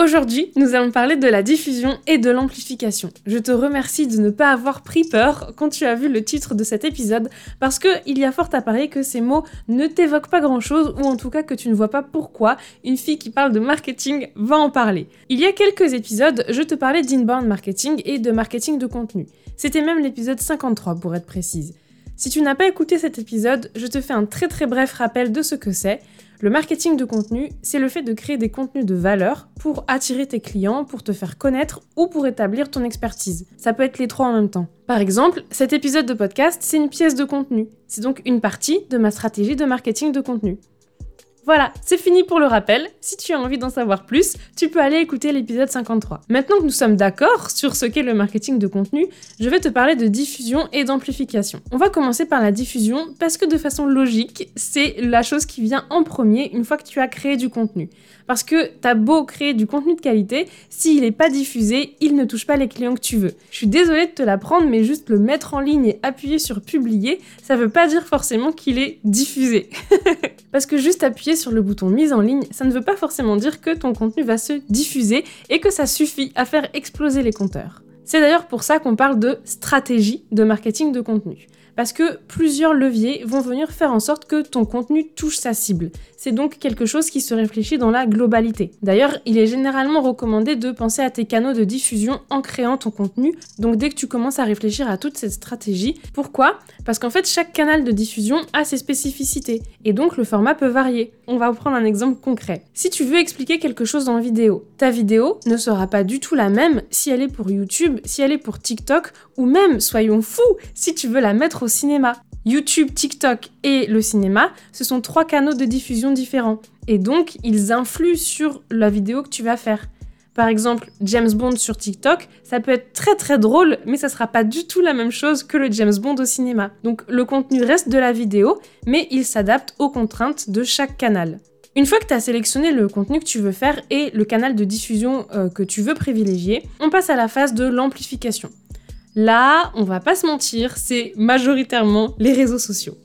Aujourd'hui, nous allons parler de la diffusion et de l'amplification. Je te remercie de ne pas avoir pris peur quand tu as vu le titre de cet épisode, parce que il y a fort à parier que ces mots ne t'évoquent pas grand chose, ou en tout cas que tu ne vois pas pourquoi une fille qui parle de marketing va en parler. Il y a quelques épisodes, je te parlais d'inbound marketing et de marketing de contenu. C'était même l'épisode 53 pour être précise. Si tu n'as pas écouté cet épisode, je te fais un très très bref rappel de ce que c'est. Le marketing de contenu, c'est le fait de créer des contenus de valeur pour attirer tes clients, pour te faire connaître ou pour établir ton expertise. Ça peut être les trois en même temps. Par exemple, cet épisode de podcast, c'est une pièce de contenu. C'est donc une partie de ma stratégie de marketing de contenu. Voilà, c'est fini pour le rappel. Si tu as envie d'en savoir plus, tu peux aller écouter l'épisode 53. Maintenant que nous sommes d'accord sur ce qu'est le marketing de contenu, je vais te parler de diffusion et d'amplification. On va commencer par la diffusion parce que de façon logique, c'est la chose qui vient en premier une fois que tu as créé du contenu. Parce que t'as beau créer du contenu de qualité, s'il n'est pas diffusé, il ne touche pas les clients que tu veux. Je suis désolée de te l'apprendre, mais juste le mettre en ligne et appuyer sur publier, ça veut pas dire forcément qu'il est diffusé. Parce que juste appuyer sur le bouton mise en ligne, ça ne veut pas forcément dire que ton contenu va se diffuser et que ça suffit à faire exploser les compteurs. C'est d'ailleurs pour ça qu'on parle de stratégie de marketing de contenu parce que plusieurs leviers vont venir faire en sorte que ton contenu touche sa cible. C'est donc quelque chose qui se réfléchit dans la globalité. D'ailleurs, il est généralement recommandé de penser à tes canaux de diffusion en créant ton contenu. Donc dès que tu commences à réfléchir à toute cette stratégie, pourquoi? Parce qu'en fait, chaque canal de diffusion a ses spécificités et donc le format peut varier. On va prendre un exemple concret. Si tu veux expliquer quelque chose en vidéo, ta vidéo ne sera pas du tout la même si elle est pour YouTube, si elle est pour TikTok ou même, soyons fous, si tu veux la mettre au cinéma. YouTube, TikTok et le cinéma, ce sont trois canaux de diffusion différents. Et donc, ils influent sur la vidéo que tu vas faire. Par exemple, James Bond sur TikTok, ça peut être très très drôle, mais ça sera pas du tout la même chose que le James Bond au cinéma. Donc le contenu reste de la vidéo, mais il s'adapte aux contraintes de chaque canal. Une fois que tu as sélectionné le contenu que tu veux faire et le canal de diffusion euh, que tu veux privilégier, on passe à la phase de l'amplification. Là, on va pas se mentir, c'est majoritairement les réseaux sociaux.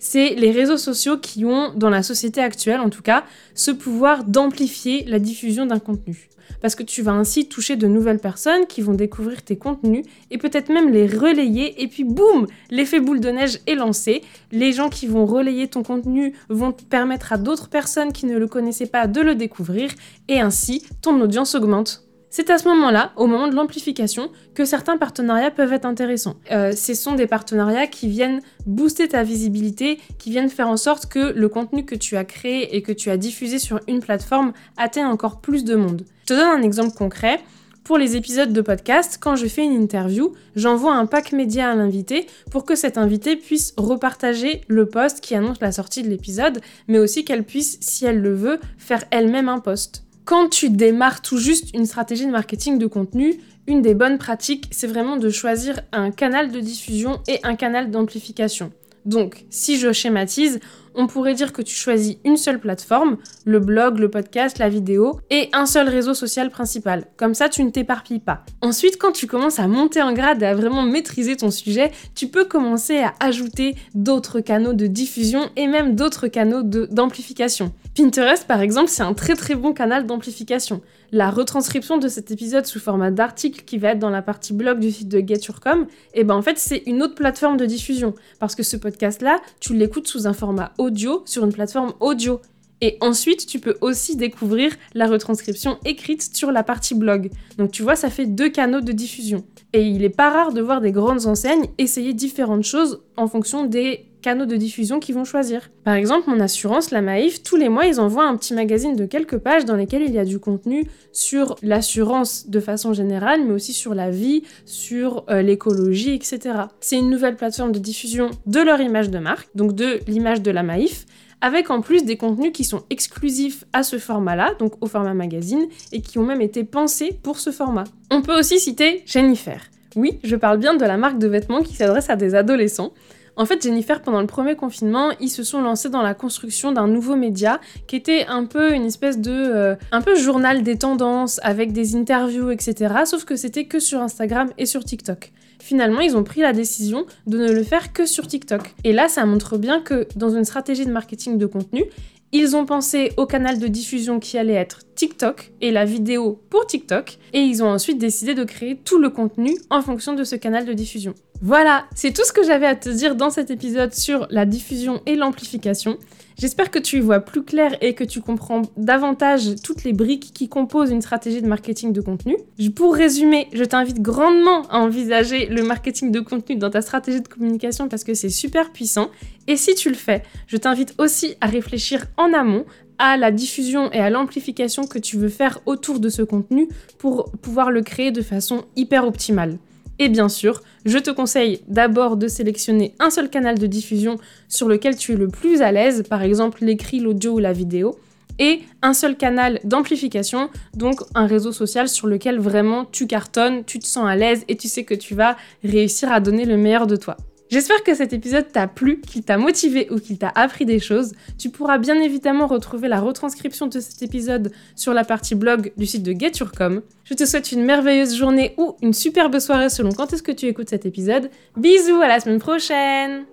C'est les réseaux sociaux qui ont, dans la société actuelle en tout cas, ce pouvoir d'amplifier la diffusion d'un contenu. Parce que tu vas ainsi toucher de nouvelles personnes qui vont découvrir tes contenus et peut-être même les relayer et puis boum, l'effet boule de neige est lancé. Les gens qui vont relayer ton contenu vont permettre à d'autres personnes qui ne le connaissaient pas de le découvrir et ainsi ton audience augmente. C'est à ce moment-là, au moment de l'amplification, que certains partenariats peuvent être intéressants. Euh, ce sont des partenariats qui viennent booster ta visibilité, qui viennent faire en sorte que le contenu que tu as créé et que tu as diffusé sur une plateforme atteigne encore plus de monde. Je te donne un exemple concret. Pour les épisodes de podcast, quand je fais une interview, j'envoie un pack média à l'invité pour que cet invité puisse repartager le post qui annonce la sortie de l'épisode, mais aussi qu'elle puisse, si elle le veut, faire elle-même un post. Quand tu démarres tout juste une stratégie de marketing de contenu, une des bonnes pratiques, c'est vraiment de choisir un canal de diffusion et un canal d'amplification. Donc, si je schématise, on pourrait dire que tu choisis une seule plateforme, le blog, le podcast, la vidéo, et un seul réseau social principal. Comme ça, tu ne t'éparpilles pas. Ensuite, quand tu commences à monter en grade et à vraiment maîtriser ton sujet, tu peux commencer à ajouter d'autres canaux de diffusion et même d'autres canaux d'amplification. Pinterest, par exemple, c'est un très très bon canal d'amplification. La retranscription de cet épisode sous format d'article qui va être dans la partie blog du site de GetYourCom, et eh ben en fait c'est une autre plateforme de diffusion parce que ce podcast là, tu l'écoutes sous un format audio sur une plateforme audio. Et ensuite, tu peux aussi découvrir la retranscription écrite sur la partie blog. Donc tu vois, ça fait deux canaux de diffusion. Et il n'est pas rare de voir des grandes enseignes essayer différentes choses en fonction des canaux de diffusion qu'ils vont choisir. Par exemple, mon assurance, la Maïf, tous les mois, ils envoient un petit magazine de quelques pages dans lesquelles il y a du contenu sur l'assurance de façon générale, mais aussi sur la vie, sur euh, l'écologie, etc. C'est une nouvelle plateforme de diffusion de leur image de marque, donc de l'image de la Maïf, avec en plus des contenus qui sont exclusifs à ce format-là, donc au format magazine, et qui ont même été pensés pour ce format. On peut aussi citer Jennifer. Oui, je parle bien de la marque de vêtements qui s'adresse à des adolescents. En fait, Jennifer, pendant le premier confinement, ils se sont lancés dans la construction d'un nouveau média qui était un peu une espèce de euh, journal des tendances avec des interviews, etc. Sauf que c'était que sur Instagram et sur TikTok. Finalement, ils ont pris la décision de ne le faire que sur TikTok. Et là, ça montre bien que dans une stratégie de marketing de contenu, ils ont pensé au canal de diffusion qui allait être TikTok et la vidéo pour TikTok, et ils ont ensuite décidé de créer tout le contenu en fonction de ce canal de diffusion. Voilà, c'est tout ce que j'avais à te dire dans cet épisode sur la diffusion et l'amplification. J'espère que tu y vois plus clair et que tu comprends davantage toutes les briques qui composent une stratégie de marketing de contenu. Pour résumer, je t'invite grandement à envisager le marketing de contenu dans ta stratégie de communication parce que c'est super puissant. Et si tu le fais, je t'invite aussi à réfléchir en amont à la diffusion et à l'amplification que tu veux faire autour de ce contenu pour pouvoir le créer de façon hyper optimale. Et bien sûr, je te conseille d'abord de sélectionner un seul canal de diffusion sur lequel tu es le plus à l'aise, par exemple l'écrit, l'audio ou la vidéo, et un seul canal d'amplification, donc un réseau social sur lequel vraiment tu cartonnes, tu te sens à l'aise et tu sais que tu vas réussir à donner le meilleur de toi. J'espère que cet épisode t'a plu, qu'il t'a motivé ou qu'il t'a appris des choses. Tu pourras bien évidemment retrouver la retranscription de cet épisode sur la partie blog du site de Geturcom. Je te souhaite une merveilleuse journée ou une superbe soirée selon quand est-ce que tu écoutes cet épisode. Bisous, à la semaine prochaine